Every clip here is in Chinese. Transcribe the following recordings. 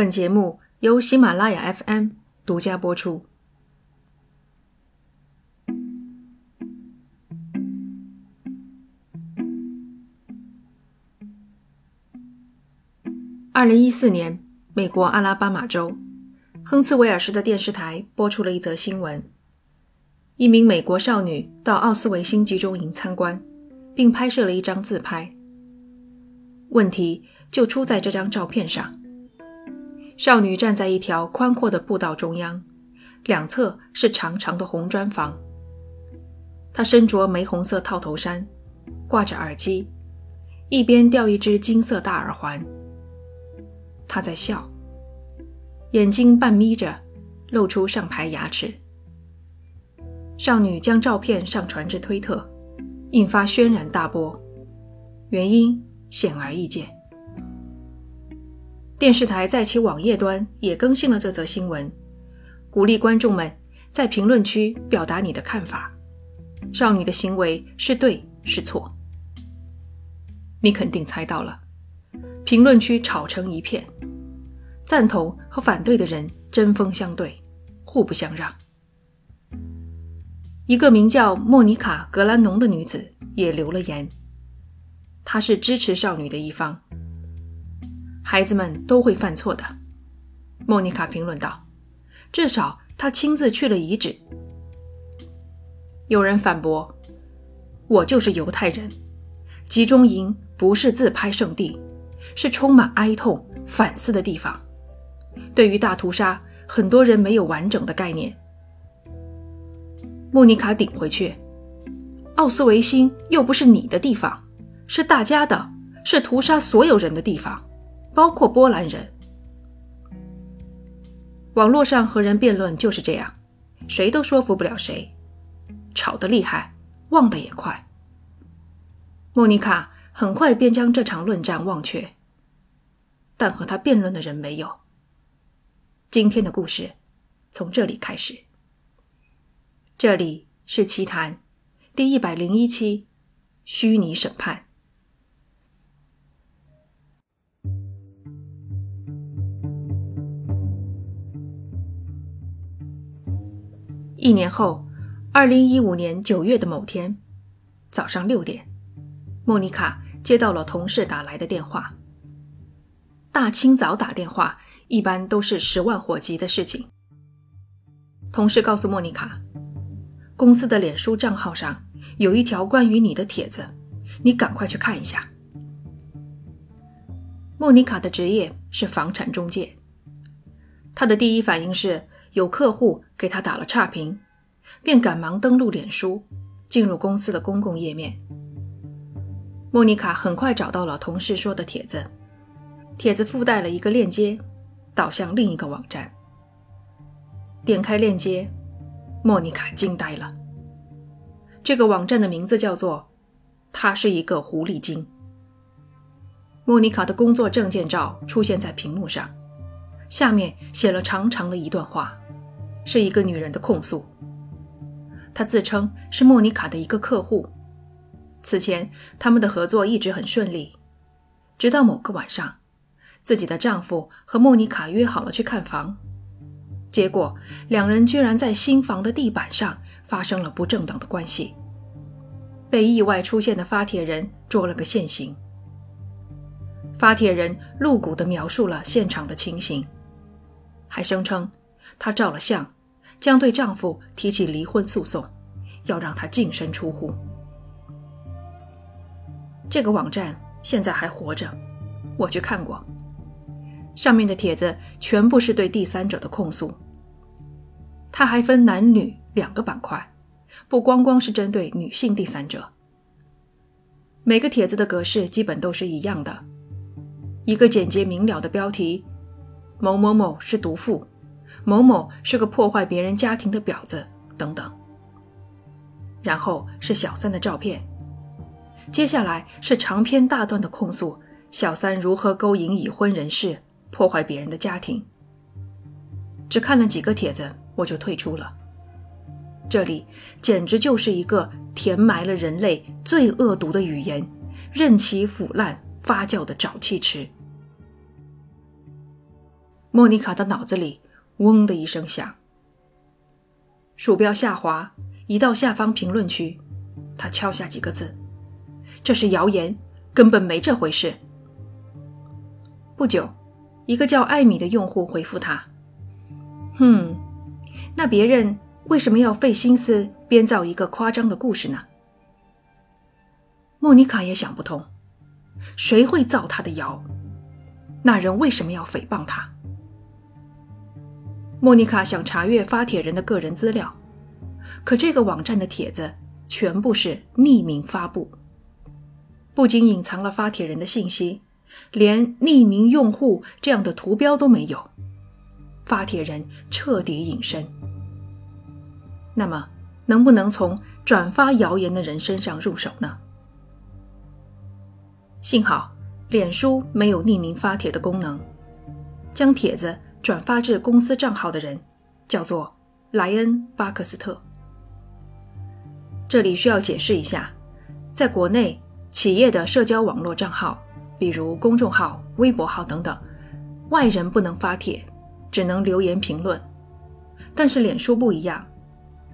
本节目由喜马拉雅 FM 独家播出。二零一四年，美国阿拉巴马州亨茨维尔市的电视台播出了一则新闻：一名美国少女到奥斯维辛集中营参观，并拍摄了一张自拍。问题就出在这张照片上。少女站在一条宽阔的步道中央，两侧是长长的红砖房。她身着玫红色套头衫，挂着耳机，一边吊一只金色大耳环。她在笑，眼睛半眯着，露出上排牙齿。少女将照片上传至推特，引发轩然大波，原因显而易见。电视台在其网页端也更新了这则新闻，鼓励观众们在评论区表达你的看法。少女的行为是对是错？你肯定猜到了。评论区吵成一片，赞同和反对的人针锋相对，互不相让。一个名叫莫妮卡·格兰农的女子也留了言，她是支持少女的一方。孩子们都会犯错的，莫妮卡评论道。至少他亲自去了遗址。有人反驳：“我就是犹太人，集中营不是自拍圣地，是充满哀痛、反思的地方。对于大屠杀，很多人没有完整的概念。”莫妮卡顶回去：“奥斯维辛又不是你的地方，是大家的，是屠杀所有人的地方。”包括波兰人。网络上和人辩论就是这样，谁都说服不了谁，吵得厉害，忘得也快。莫妮卡很快便将这场论战忘却，但和他辩论的人没有。今天的故事从这里开始。这里是奇谈第一百零一期，虚拟审判。一年后，二零一五年九月的某天早上六点，莫妮卡接到了同事打来的电话。大清早打电话一般都是十万火急的事情。同事告诉莫妮卡，公司的脸书账号上有一条关于你的帖子，你赶快去看一下。莫妮卡的职业是房产中介，她的第一反应是。有客户给他打了差评，便赶忙登录脸书，进入公司的公共页面。莫妮卡很快找到了同事说的帖子，帖子附带了一个链接，导向另一个网站。点开链接，莫妮卡惊呆了。这个网站的名字叫做“他是一个狐狸精”。莫妮卡的工作证件照出现在屏幕上，下面写了长长的一段话。是一个女人的控诉。她自称是莫妮卡的一个客户，此前他们的合作一直很顺利，直到某个晚上，自己的丈夫和莫妮卡约好了去看房，结果两人居然在新房的地板上发生了不正当的关系，被意外出现的发帖人捉了个现行。发帖人露骨地描述了现场的情形，还声称。他照了相，将对丈夫提起离婚诉讼，要让他净身出户。这个网站现在还活着，我去看过，上面的帖子全部是对第三者的控诉。它还分男女两个板块，不光光是针对女性第三者。每个帖子的格式基本都是一样的，一个简洁明了的标题：某某某是毒妇。某某是个破坏别人家庭的婊子，等等。然后是小三的照片，接下来是长篇大段的控诉小三如何勾引已婚人士，破坏别人的家庭。只看了几个帖子，我就退出了。这里简直就是一个填埋了人类最恶毒的语言，任其腐烂发酵的沼气池。莫妮卡的脑子里嗡的一声响，鼠标下滑，移到下方评论区，他敲下几个字：“这是谣言，根本没这回事。”不久，一个叫艾米的用户回复他：“哼，那别人为什么要费心思编造一个夸张的故事呢？”莫妮卡也想不通，谁会造他的谣？那人为什么要诽谤他？莫妮卡想查阅发帖人的个人资料，可这个网站的帖子全部是匿名发布，不仅隐藏了发帖人的信息，连匿名用户这样的图标都没有，发帖人彻底隐身。那么，能不能从转发谣言的人身上入手呢？幸好，脸书没有匿名发帖的功能，将帖子。转发至公司账号的人叫做莱恩·巴克斯特。这里需要解释一下，在国内，企业的社交网络账号，比如公众号、微博号等等，外人不能发帖，只能留言评论。但是脸书不一样，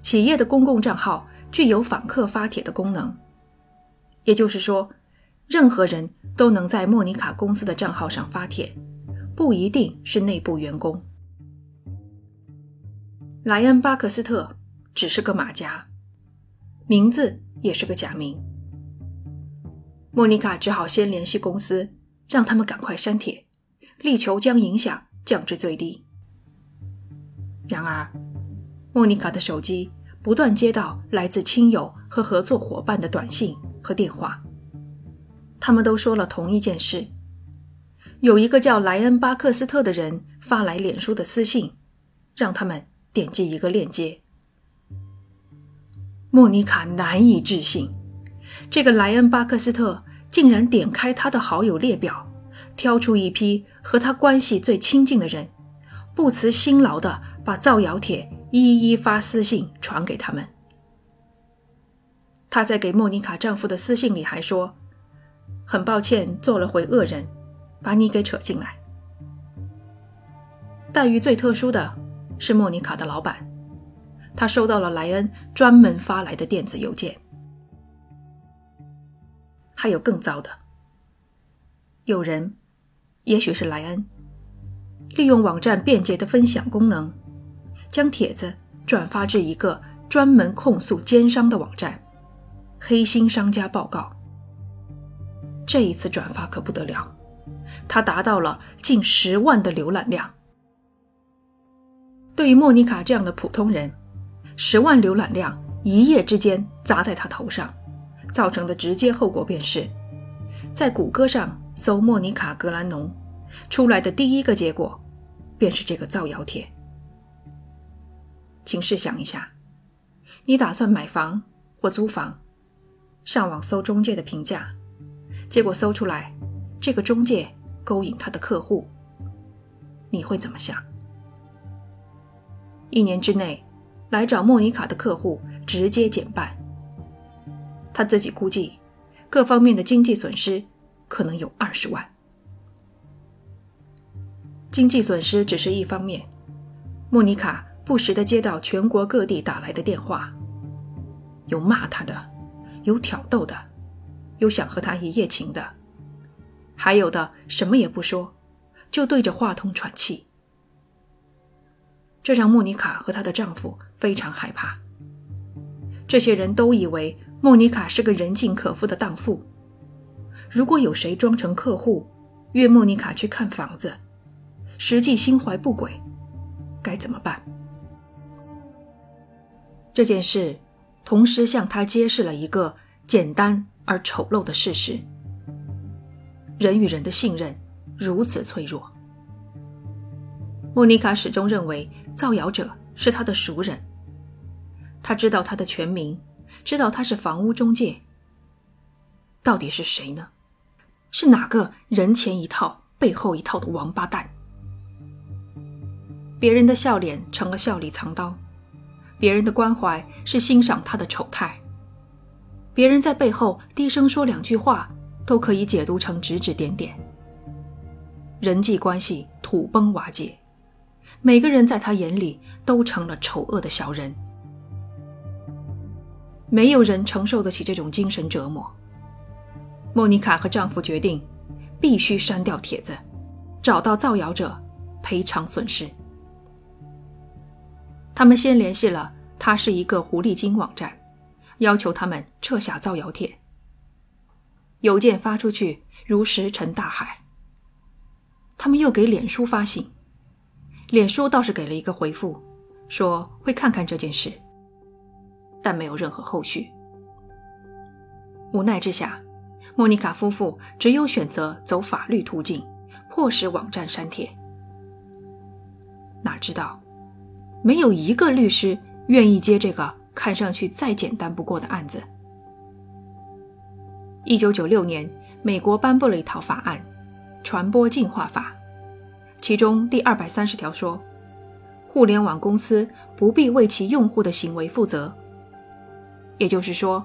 企业的公共账号具有访客发帖的功能，也就是说，任何人都能在莫妮卡公司的账号上发帖。不一定是内部员工。莱恩·巴克斯特只是个马甲，名字也是个假名。莫妮卡只好先联系公司，让他们赶快删帖，力求将影响降至最低。然而，莫妮卡的手机不断接到来自亲友和合作伙伴的短信和电话，他们都说了同一件事。有一个叫莱恩·巴克斯特的人发来脸书的私信，让他们点击一个链接。莫妮卡难以置信，这个莱恩·巴克斯特竟然点开他的好友列表，挑出一批和他关系最亲近的人，不辞辛劳地把造谣帖一一发私信传给他们。他在给莫妮卡丈夫的私信里还说：“很抱歉，做了回恶人。”把你给扯进来。待遇最特殊的是莫妮卡的老板，他收到了莱恩专门发来的电子邮件。还有更糟的，有人，也许是莱恩，利用网站便捷的分享功能，将帖子转发至一个专门控诉奸商的网站——黑心商家报告。这一次转发可不得了。它达到了近十万的浏览量。对于莫妮卡这样的普通人，十万浏览量一夜之间砸在他头上，造成的直接后果便是，在谷歌上搜莫妮卡·格兰农，出来的第一个结果便是这个造谣帖。请试想一下，你打算买房或租房，上网搜中介的评价，结果搜出来这个中介。勾引他的客户，你会怎么想？一年之内，来找莫妮卡的客户直接减半。他自己估计，各方面的经济损失可能有二十万。经济损失只是一方面，莫妮卡不时的接到全国各地打来的电话，有骂他的，有挑逗的，有想和他一夜情的。还有的什么也不说，就对着话筒喘气，这让莫妮卡和她的丈夫非常害怕。这些人都以为莫妮卡是个人尽可夫的荡妇，如果有谁装成客户约莫妮卡去看房子，实际心怀不轨，该怎么办？这件事同时向他揭示了一个简单而丑陋的事实。人与人的信任如此脆弱。莫妮卡始终认为造谣者是她的熟人。她知道他的全名，知道他是房屋中介。到底是谁呢？是哪个人前一套背后一套的王八蛋？别人的笑脸成了笑里藏刀，别人的关怀是欣赏他的丑态，别人在背后低声说两句话。都可以解读成指指点点。人际关系土崩瓦解，每个人在他眼里都成了丑恶的小人。没有人承受得起这种精神折磨。莫妮卡和丈夫决定，必须删掉帖子，找到造谣者，赔偿损失。他们先联系了他是一个狐狸精网站，要求他们撤下造谣帖。邮件发出去如石沉大海。他们又给脸书发信，脸书倒是给了一个回复，说会看看这件事。但没有任何后续。无奈之下，莫妮卡夫妇只有选择走法律途径，迫使网站删帖。哪知道，没有一个律师愿意接这个看上去再简单不过的案子。一九九六年，美国颁布了一套法案《传播净化法》，其中第二百三十条说，互联网公司不必为其用户的行为负责。也就是说，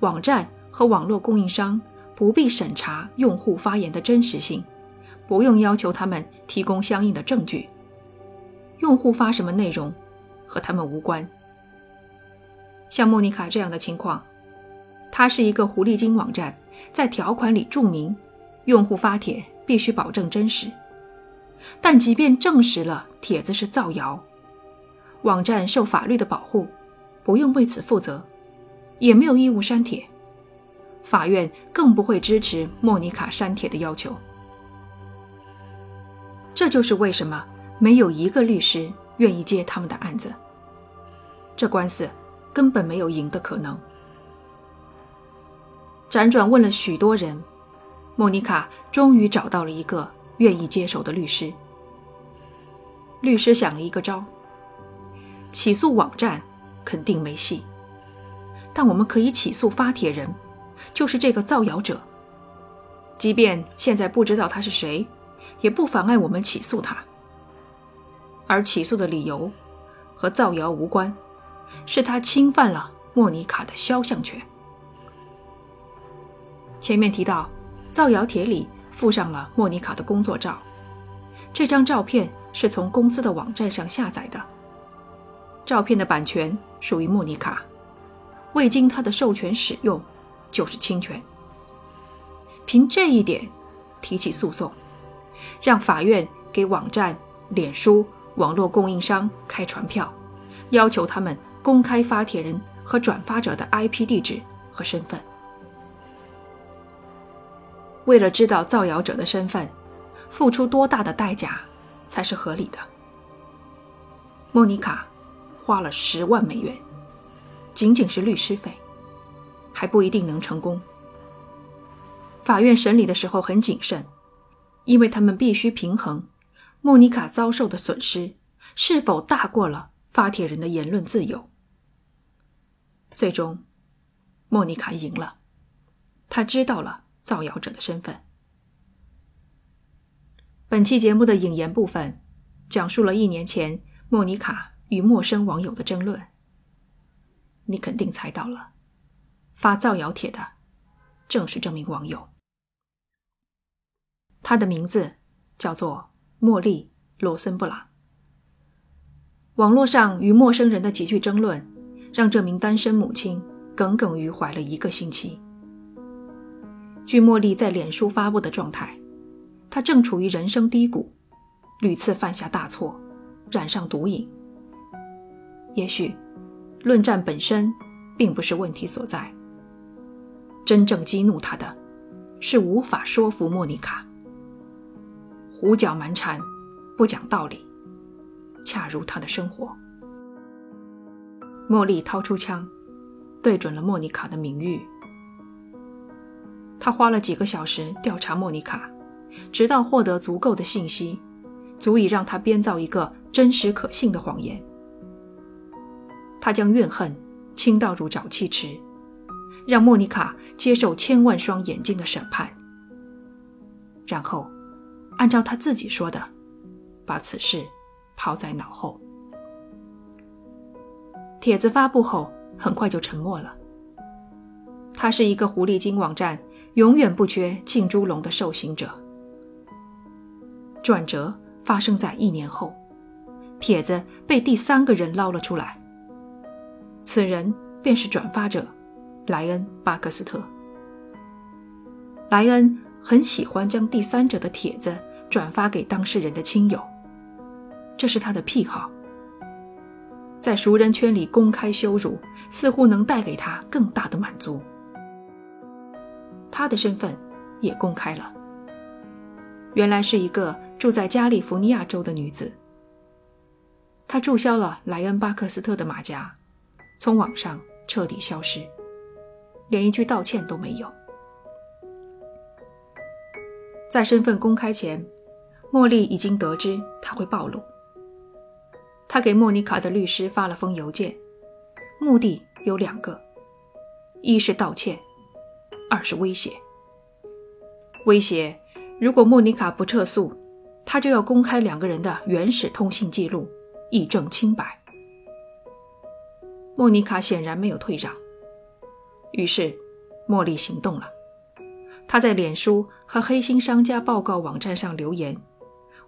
网站和网络供应商不必审查用户发言的真实性，不用要求他们提供相应的证据。用户发什么内容，和他们无关。像莫妮卡这样的情况，它是一个狐狸精网站，在条款里注明，用户发帖必须保证真实。但即便证实了帖子是造谣，网站受法律的保护，不用为此负责。也没有义务删帖，法院更不会支持莫妮卡删帖的要求。这就是为什么没有一个律师愿意接他们的案子。这官司根本没有赢的可能。辗转问了许多人，莫妮卡终于找到了一个愿意接手的律师。律师想了一个招：起诉网站肯定没戏。但我们可以起诉发帖人，就是这个造谣者。即便现在不知道他是谁，也不妨碍我们起诉他。而起诉的理由和造谣无关，是他侵犯了莫妮卡的肖像权。前面提到，造谣帖里附上了莫妮卡的工作照，这张照片是从公司的网站上下载的，照片的版权属于莫妮卡。未经他的授权使用，就是侵权。凭这一点提起诉讼，让法院给网站、脸书网络供应商开传票，要求他们公开发帖人和转发者的 IP 地址和身份。为了知道造谣者的身份，付出多大的代价才是合理的？莫妮卡花了十万美元。仅仅是律师费，还不一定能成功。法院审理的时候很谨慎，因为他们必须平衡莫妮卡遭受的损失是否大过了发帖人的言论自由。最终，莫妮卡赢了，她知道了造谣者的身份。本期节目的引言部分，讲述了一年前莫妮卡与陌生网友的争论。你肯定猜到了，发造谣帖的正是这名网友。他的名字叫做茉莉·罗森布朗。网络上与陌生人的几句争论，让这名单身母亲耿耿于怀了一个星期。据茉莉在脸书发布的状态，她正处于人生低谷，屡次犯下大错，染上毒瘾。也许。论战本身并不是问题所在，真正激怒他的，是无法说服莫妮卡，胡搅蛮缠，不讲道理，恰如他的生活。茉莉掏出枪，对准了莫妮卡的名誉。他花了几个小时调查莫妮卡，直到获得足够的信息，足以让他编造一个真实可信的谎言。他将怨恨倾倒入沼气池，让莫妮卡接受千万双眼睛的审判，然后按照他自己说的，把此事抛在脑后。帖子发布后很快就沉默了。他是一个狐狸精网站，永远不缺浸猪笼的受刑者。转折发生在一年后，帖子被第三个人捞了出来。此人便是转发者莱恩·巴克斯特。莱恩很喜欢将第三者的帖子转发给当事人的亲友，这是他的癖好。在熟人圈里公开羞辱，似乎能带给他更大的满足。他的身份也公开了，原来是一个住在加利福尼亚州的女子。她注销了莱恩·巴克斯特的马甲，从网上彻底消失，连一句道歉都没有。在身份公开前，茉莉已经得知他会暴露。他给莫妮卡的律师发了封邮件，目的有两个：一是道歉，二是威胁。威胁，如果莫妮卡不撤诉，他就要公开两个人的原始通信记录，以证清白。莫妮卡显然没有退让，于是茉莉行动了。她在脸书和黑心商家报告网站上留言，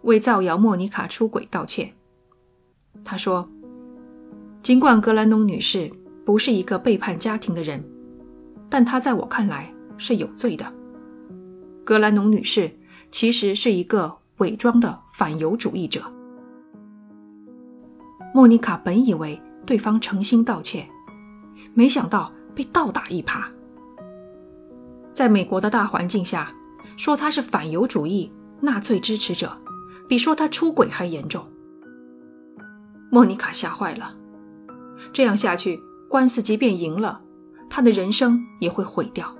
为造谣莫妮卡出轨道歉。他说：“尽管格兰农女士不是一个背叛家庭的人，但她在我看来是有罪的。格兰农女士其实是一个伪装的反犹主义者。”莫妮卡本以为对方诚心道歉，没想到被倒打一耙。在美国的大环境下，说他是反犹主义、纳粹支持者，比说他出轨还严重。莫妮卡吓坏了，这样下去，官司即便赢了，她的人生也会毁掉。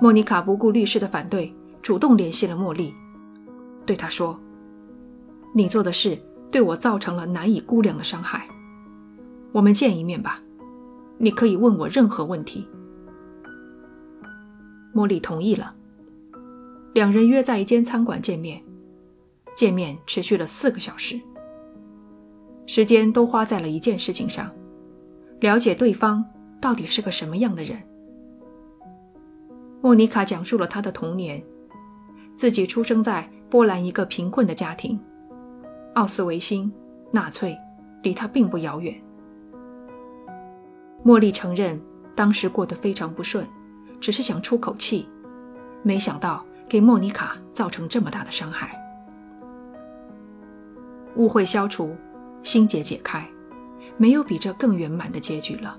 莫妮卡不顾律师的反对，主动联系了茉莉，对她说：“你做的事对我造成了难以估量的伤害，我们见一面吧，你可以问我任何问题。”茉莉同意了，两人约在一间餐馆见面。见面持续了四个小时，时间都花在了一件事情上：了解对方到底是个什么样的人。莫妮卡讲述了她的童年，自己出生在波兰一个贫困的家庭，奥斯维辛、纳粹离她并不遥远。茉莉承认当时过得非常不顺。只是想出口气，没想到给莫妮卡造成这么大的伤害。误会消除，心结解开，没有比这更圆满的结局了。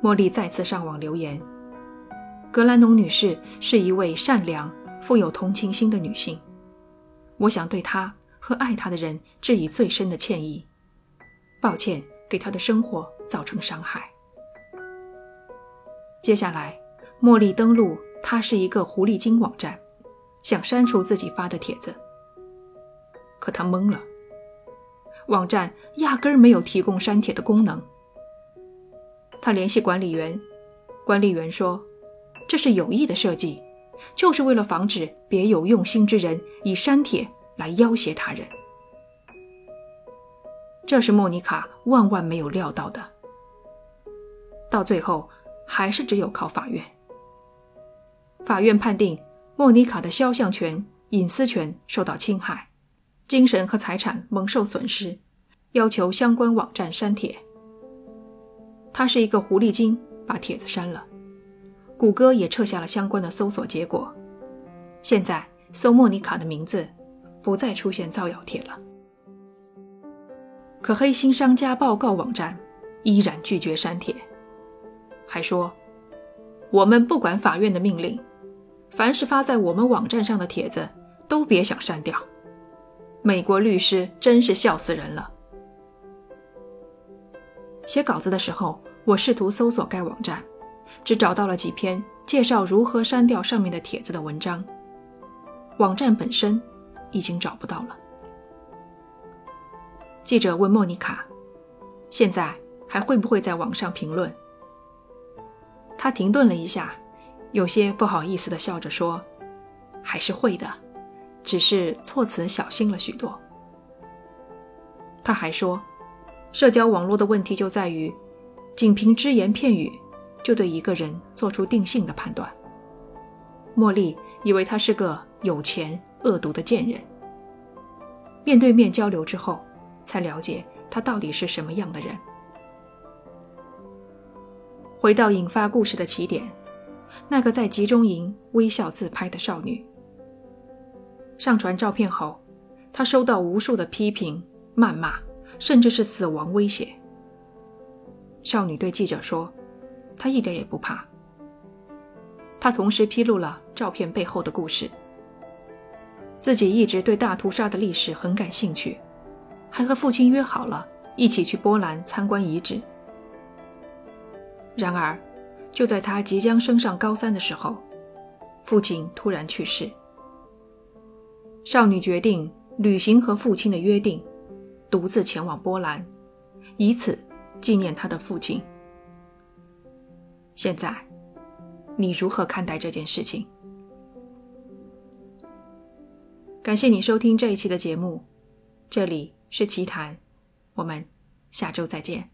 茉莉再次上网留言：“格兰农女士是一位善良、富有同情心的女性，我想对她和爱她的人致以最深的歉意，抱歉给她的生活造成伤害。”接下来，茉莉登录“她是一个狐狸精”网站，想删除自己发的帖子。可她懵了，网站压根儿没有提供删帖的功能。她联系管理员，管理员说：“这是有意的设计，就是为了防止别有用心之人以删帖来要挟他人。”这是莫妮卡万万没有料到的。到最后。还是只有靠法院。法院判定莫妮卡的肖像权、隐私权受到侵害，精神和财产蒙受损失，要求相关网站删帖。他是一个狐狸精，把帖子删了。谷歌也撤下了相关的搜索结果，现在搜莫妮卡的名字，不再出现造谣帖了。可黑心商家报告网站依然拒绝删帖。还说，我们不管法院的命令，凡是发在我们网站上的帖子，都别想删掉。美国律师真是笑死人了。写稿子的时候，我试图搜索该网站，只找到了几篇介绍如何删掉上面的帖子的文章。网站本身已经找不到了。记者问莫妮卡：“现在还会不会在网上评论？”他停顿了一下，有些不好意思地笑着说：“还是会的，只是措辞小心了许多。”他还说：“社交网络的问题就在于，仅凭只言片语就对一个人做出定性的判断。”茉莉以为他是个有钱、恶毒的贱人。面对面交流之后，才了解他到底是什么样的人。回到引发故事的起点，那个在集中营微笑自拍的少女。上传照片后，她收到无数的批评、谩骂，甚至是死亡威胁。少女对记者说：“他一点也不怕。”他同时披露了照片背后的故事。自己一直对大屠杀的历史很感兴趣，还和父亲约好了一起去波兰参观遗址。然而，就在他即将升上高三的时候，父亲突然去世。少女决定履行和父亲的约定，独自前往波兰，以此纪念她的父亲。现在，你如何看待这件事情？感谢你收听这一期的节目，这里是奇谈，我们下周再见。